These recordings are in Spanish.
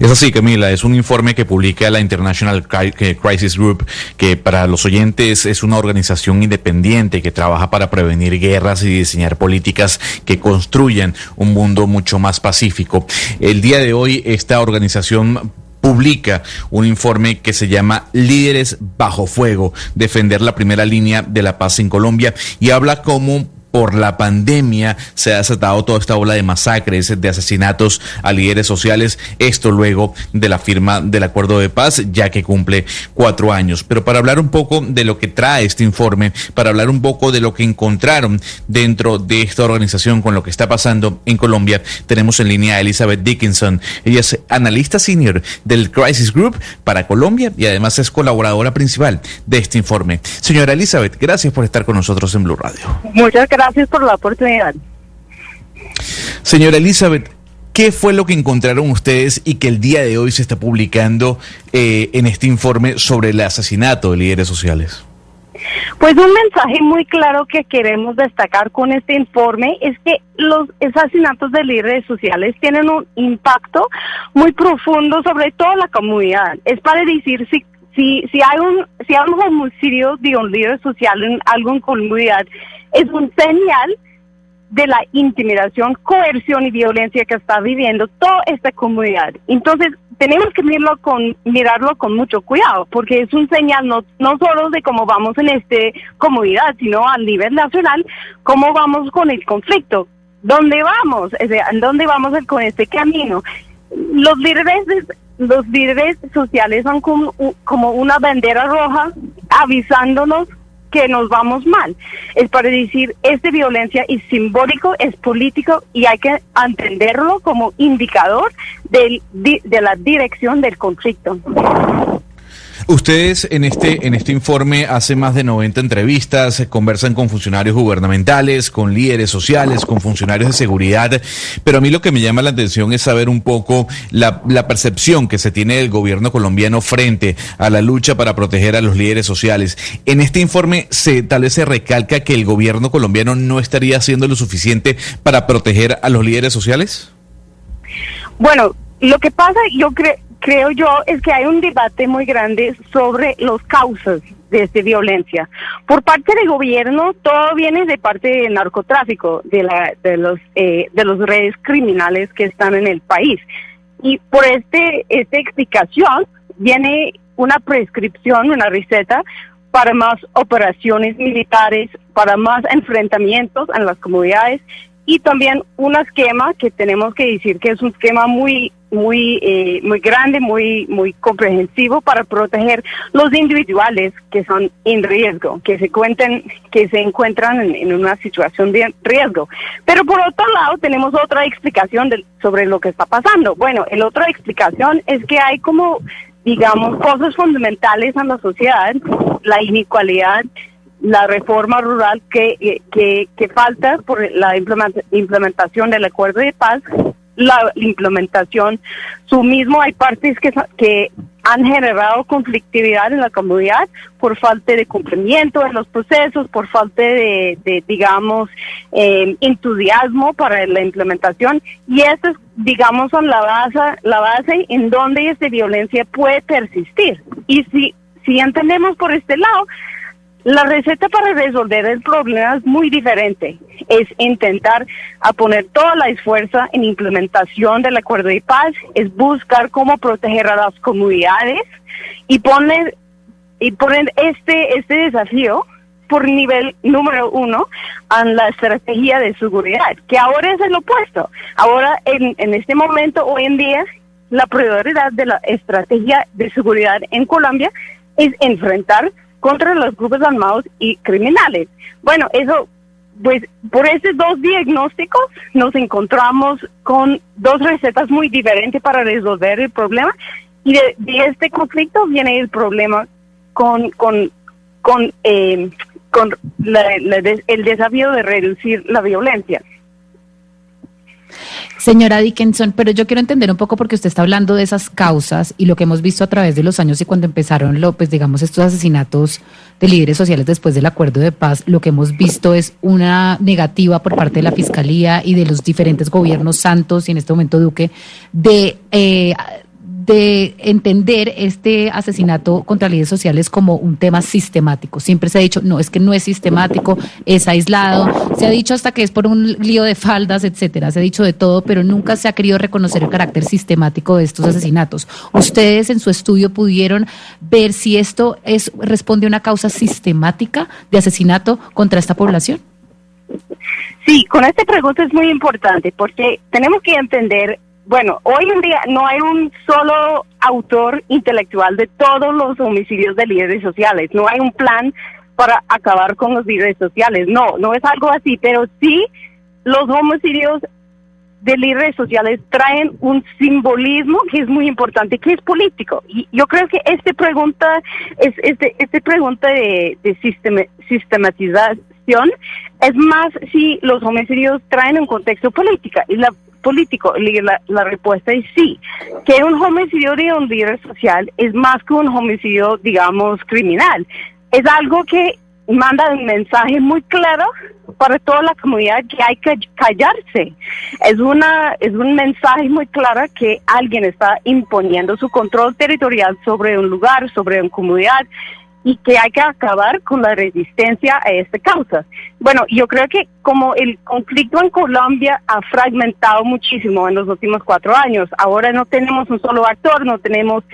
Es así, Camila, es un informe que publica la International Crisis Group, que para los oyentes es una organización independiente que trabaja para prevenir guerras y diseñar políticas que construyan un mundo mucho más pacífico. El día de hoy esta organización publica un informe que se llama Líderes bajo fuego, defender la primera línea de la paz en Colombia y habla cómo por la pandemia se ha desatado toda esta ola de masacres, de asesinatos a líderes sociales, esto luego de la firma del acuerdo de paz, ya que cumple cuatro años. Pero para hablar un poco de lo que trae este informe, para hablar un poco de lo que encontraron dentro de esta organización con lo que está pasando en Colombia, tenemos en línea a Elizabeth Dickinson. Ella es analista senior del Crisis Group para Colombia y además es colaboradora principal de este informe. Señora Elizabeth, gracias por estar con nosotros en Blue Radio. Muchas gracias gracias por la oportunidad. Señora Elizabeth, ¿qué fue lo que encontraron ustedes y que el día de hoy se está publicando eh, en este informe sobre el asesinato de líderes sociales? Pues un mensaje muy claro que queremos destacar con este informe es que los asesinatos de líderes sociales tienen un impacto muy profundo sobre toda la comunidad. Es para decir si si si hay un si hay un homicidio de un líder social en alguna comunidad es un señal de la intimidación, coerción y violencia que está viviendo toda esta comunidad. Entonces, tenemos que mirarlo con, mirarlo con mucho cuidado, porque es un señal no, no solo de cómo vamos en esta comunidad, sino a nivel nacional, cómo vamos con el conflicto. ¿Dónde vamos? ¿En dónde vamos con este camino? Los líderes, los líderes sociales son como, como una bandera roja avisándonos que nos vamos mal. Es para decir, esta violencia es simbólico, es político y hay que entenderlo como indicador del, de la dirección del conflicto. Ustedes en este, en este informe hacen más de 90 entrevistas, conversan con funcionarios gubernamentales, con líderes sociales, con funcionarios de seguridad, pero a mí lo que me llama la atención es saber un poco la, percepción que se tiene del gobierno colombiano frente a la lucha para proteger a los líderes sociales. En este informe se tal vez se recalca que el gobierno colombiano no estaría haciendo lo suficiente para proteger a los líderes sociales. Bueno, lo que pasa, yo creo creo yo, es que hay un debate muy grande sobre las causas de esta violencia. Por parte del gobierno, todo viene de parte del narcotráfico, de, la, de, los, eh, de los redes criminales que están en el país. Y por este, esta explicación viene una prescripción, una receta para más operaciones militares, para más enfrentamientos en las comunidades y también un esquema que tenemos que decir que es un esquema muy muy eh, muy grande muy muy comprensivo para proteger los individuales que son en riesgo que se cuenten que se encuentran en, una situación de riesgo. Pero por otro lado tenemos otra explicación sobre lo que está pasando. Bueno la otra explicación es que hay como digamos cosas fundamentales en la sociedad la inequalidad la reforma rural que, eh, que, que falta por la implementación del acuerdo de paz, la implementación, su mismo hay partes que, que han generado conflictividad en la comunidad por falta de cumplimiento en los procesos, por falta de, de digamos, eh, entusiasmo para la implementación y eso es, digamos, son la base, la base en donde esta violencia puede persistir. Y si, si entendemos por este lado, la receta para resolver el problema es muy diferente. Es intentar a poner toda la esfuerzo en implementación del acuerdo de paz, es buscar cómo proteger a las comunidades y poner y poner este este desafío por nivel número uno en la estrategia de seguridad, que ahora es el opuesto. Ahora, en, en este momento, hoy en día, la prioridad de la estrategia de seguridad en Colombia es enfrentar contra los grupos armados y criminales. Bueno, eso pues por esos dos diagnósticos nos encontramos con dos recetas muy diferentes para resolver el problema y de, este conflicto viene el problema con con con eh, con el desafío de reducir la violencia. Señora Dickinson, pero yo quiero entender un poco porque usted está hablando de esas causas y lo que hemos visto a través de los años y cuando empezaron, lo, pues digamos, estos asesinatos de líderes sociales después del acuerdo de paz, lo que hemos visto es una negativa por parte de la Fiscalía y de los diferentes gobiernos santos y en este momento Duque de eh, de entender este asesinato contra líderes sociales como un tema sistemático. Siempre se ha dicho, no, es que no es sistemático, es aislado. Se ha dicho hasta que es por un lío de faldas, etcétera. Se ha dicho de todo, pero nunca se ha querido reconocer el carácter sistemático de estos asesinatos. ¿Ustedes en su estudio pudieron ver si esto es responde a una causa sistemática de asesinato contra esta población? Sí, con esta pregunta es muy importante porque tenemos que entender bueno, hoy en día no hay un solo autor intelectual de todos los homicidios de líderes sociales. No hay un plan para acabar con los líderes sociales. No, no es algo así, pero sí los homicidios de líderes sociales traen un simbolismo que es muy importante, que es político. Y yo creo que esta pregunta es este, este pregunta de, sistematización es más si los homicidios traen un contexto político. La político? La, la, respuesta es sí, que un homicidio de un líder social es más que un homicidio, digamos, criminal. Es algo que manda un mensaje muy claro para toda la comunidad que hay que callarse. Es una es un mensaje muy claro que alguien está imponiendo su control territorial sobre un lugar, sobre una comunidad y que hay que acabar con la resistencia a esta causa. Bueno, yo creo que como el conflicto en Colombia ha fragmentado muchísimo en los últimos cuatro años, ahora no tenemos un solo actor, no tenemos,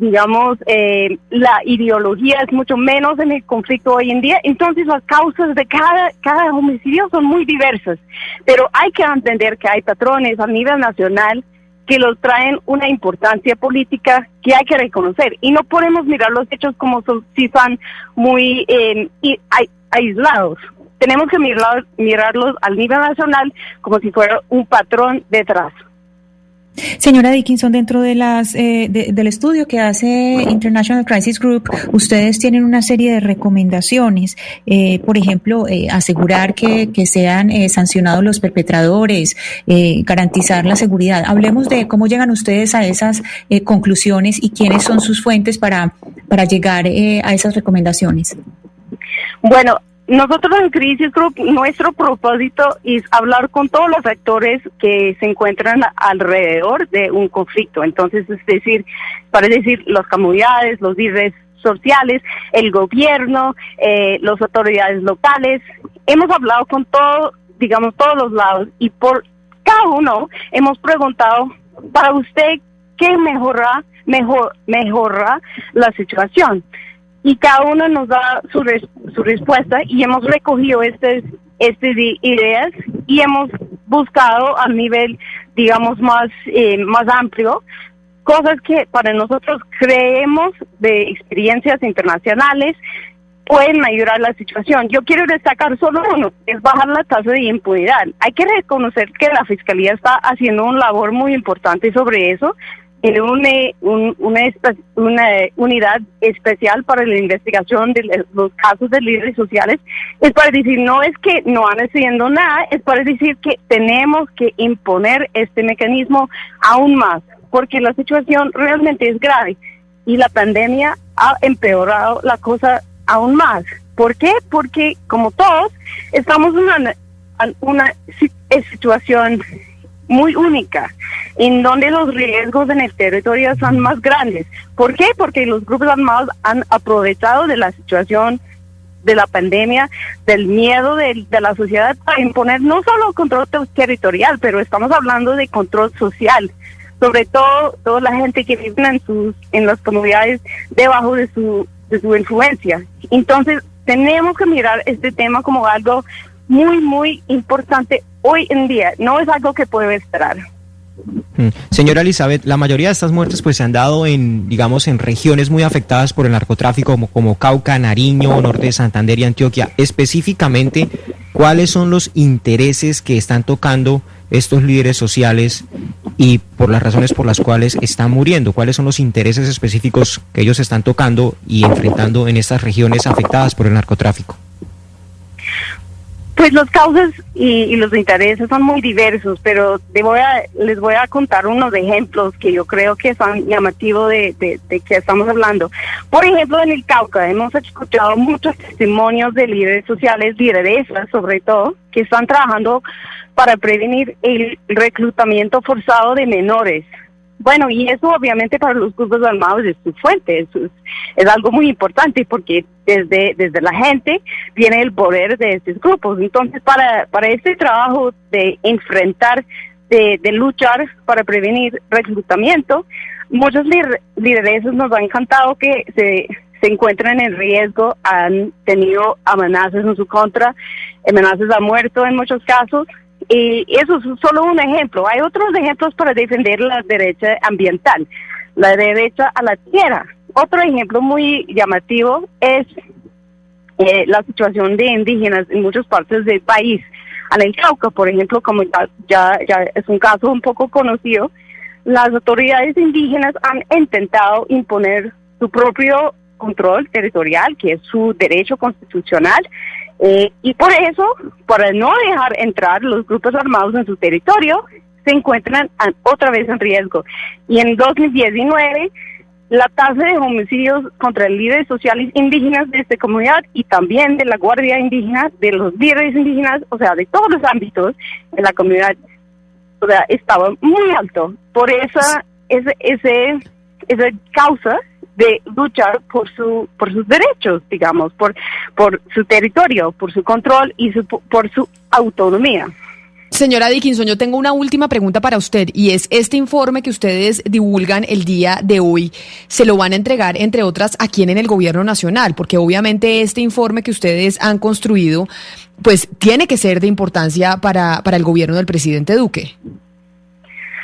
digamos, eh, la ideología es mucho menos en el conflicto hoy en día, entonces las causas de cada, cada homicidio son muy diversas, pero hay que entender que hay patrones a nivel nacional que los traen una importancia política que hay que reconocer. Y no podemos mirar los hechos como si son muy eh, aislados. Tenemos que mirarlos al nivel nacional como si fuera un patrón detrás. Señora Dickinson, dentro de las eh, del estudio que hace International Crisis Group, ustedes tienen una serie de recomendaciones, eh, por ejemplo, eh, asegurar que, que sean sancionados los perpetradores, garantizar la seguridad. Hablemos de cómo llegan ustedes a esas conclusiones y quiénes son sus fuentes para, para llegar a esas recomendaciones. Bueno, nosotros en Crisis Group, nuestro propósito es hablar con todos los actores que se encuentran alrededor de un conflicto. Entonces, es decir, para decir, las comunidades, los líderes sociales, el gobierno, eh, las autoridades locales. Hemos hablado con todo, digamos, todos los lados y por cada uno hemos preguntado, para usted, ¿qué mejora, mejor, mejora la situación? Y cada uno nos da su, su respuesta y hemos recogido estas ideas y hemos buscado a nivel, digamos, más, eh, más amplio cosas que para nosotros creemos de experiencias internacionales pueden ayudar la situación. Yo quiero destacar solo uno, es bajar la tasa de impunidad. Hay que reconocer que la Fiscalía está haciendo un labor muy importante sobre eso en una, una, una, unidad especial para la investigación de los casos de líderes sociales, es para decir, no es que no han haciendo nada, es para decir que tenemos que imponer este mecanismo aún más, porque la situación realmente es grave y la pandemia ha empeorado la cosa aún más. ¿Por qué? Porque como todos estamos en una, una situación muy única, en donde los riesgos en el territorio son más grandes. ¿Por qué? Porque los grupos armados han aprovechado de la situación de la pandemia, del miedo de, la sociedad para imponer no solo control territorial, pero estamos hablando de control social, sobre todo toda la gente que vive en sus en las comunidades debajo de su de su influencia. Entonces, tenemos que mirar este tema como algo muy muy importante hoy en día no es algo que puede esperar. Mm. Señora Elizabeth, la mayoría de estas muertes pues se han dado en, digamos, en regiones muy afectadas por el narcotráfico como, como Cauca, Nariño, Norte de Santander y Antioquia. Específicamente, cuáles son los intereses que están tocando estos líderes sociales y por las razones por las cuales están muriendo, cuáles son los intereses específicos que ellos están tocando y enfrentando en estas regiones afectadas por el narcotráfico. Pues los causas y, los intereses son muy diversos, pero voy a, les voy a contar unos ejemplos que yo creo que son llamativos de, de, de que estamos hablando. Por ejemplo, en el Cauca hemos escuchado muchos testimonios de líderes sociales, lideresas sobre todo, que están trabajando para prevenir el reclutamiento forzado de menores bueno, y eso obviamente para los grupos armados es su fuente, es, algo muy importante porque desde, desde la gente viene el poder de estos grupos. Entonces, para, para este trabajo de enfrentar, de, de luchar para prevenir reclutamiento, muchos lideresos nos han encantado que se, se encuentran en riesgo, han tenido amenazas en su contra, amenazas a muerto en muchos casos, y eso es solo un ejemplo. Hay otros ejemplos para defender la derecha ambiental, la derecha a la tierra. Otro ejemplo muy llamativo es eh, la situación de indígenas en muchas partes del país. En el Cauca, por ejemplo, como ya, ya es un caso un poco conocido, las autoridades indígenas han intentado imponer su propio control territorial, que es su derecho constitucional, eh, y por eso, para no dejar entrar los grupos armados en su territorio, se encuentran otra vez en riesgo. Y en 2019, la tasa de homicidios contra líderes sociales indígenas de esta comunidad y también de la Guardia Indígena, de los líderes indígenas, o sea, de todos los ámbitos de la comunidad, estaba muy alto. Por esa, ese, ese, esa causa de luchar por su por sus derechos, digamos, por por su territorio, por su control y su, por su autonomía. Señora Dickinson, yo tengo una última pregunta para usted y es este informe que ustedes divulgan el día de hoy, ¿se lo van a entregar, entre otras, a quién en el gobierno nacional? Porque obviamente este informe que ustedes han construido, pues tiene que ser de importancia para, para el gobierno del presidente Duque.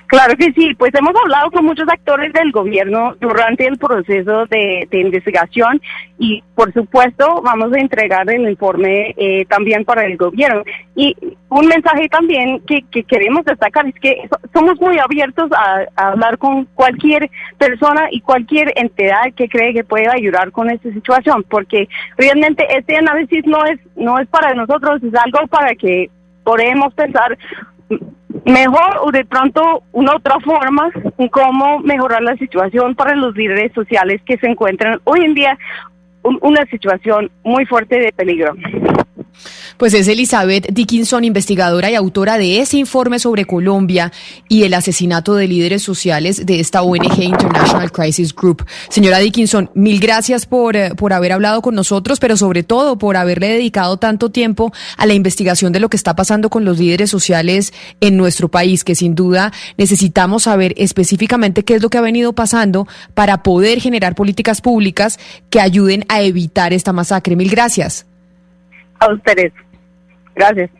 Claro que sí, pues hemos hablado con muchos actores del gobierno durante el proceso de, investigación y por supuesto vamos a entregar el informe eh, también para el gobierno. Y un mensaje también que, queremos destacar es que somos muy abiertos a, hablar con cualquier persona y cualquier entidad que cree que pueda ayudar con esta situación, porque realmente este análisis no es, no es para nosotros, es algo para que podemos pensar mejor o de pronto una otra forma cómo mejorar la situación para los líderes sociales que se encuentran hoy en día en una situación muy fuerte de peligro. Pues es Elizabeth Dickinson, investigadora y autora de ese informe sobre Colombia y el asesinato de líderes sociales de esta ONG International Crisis Group. Señora Dickinson, mil gracias por, eh, por haber hablado con nosotros, pero sobre todo por haberle dedicado tanto tiempo a la investigación de lo que está pasando con los líderes sociales en nuestro país, que sin duda necesitamos saber específicamente qué es lo que ha venido pasando para poder generar políticas públicas que ayuden a evitar esta masacre. Mil gracias. A ustedes. Gracias.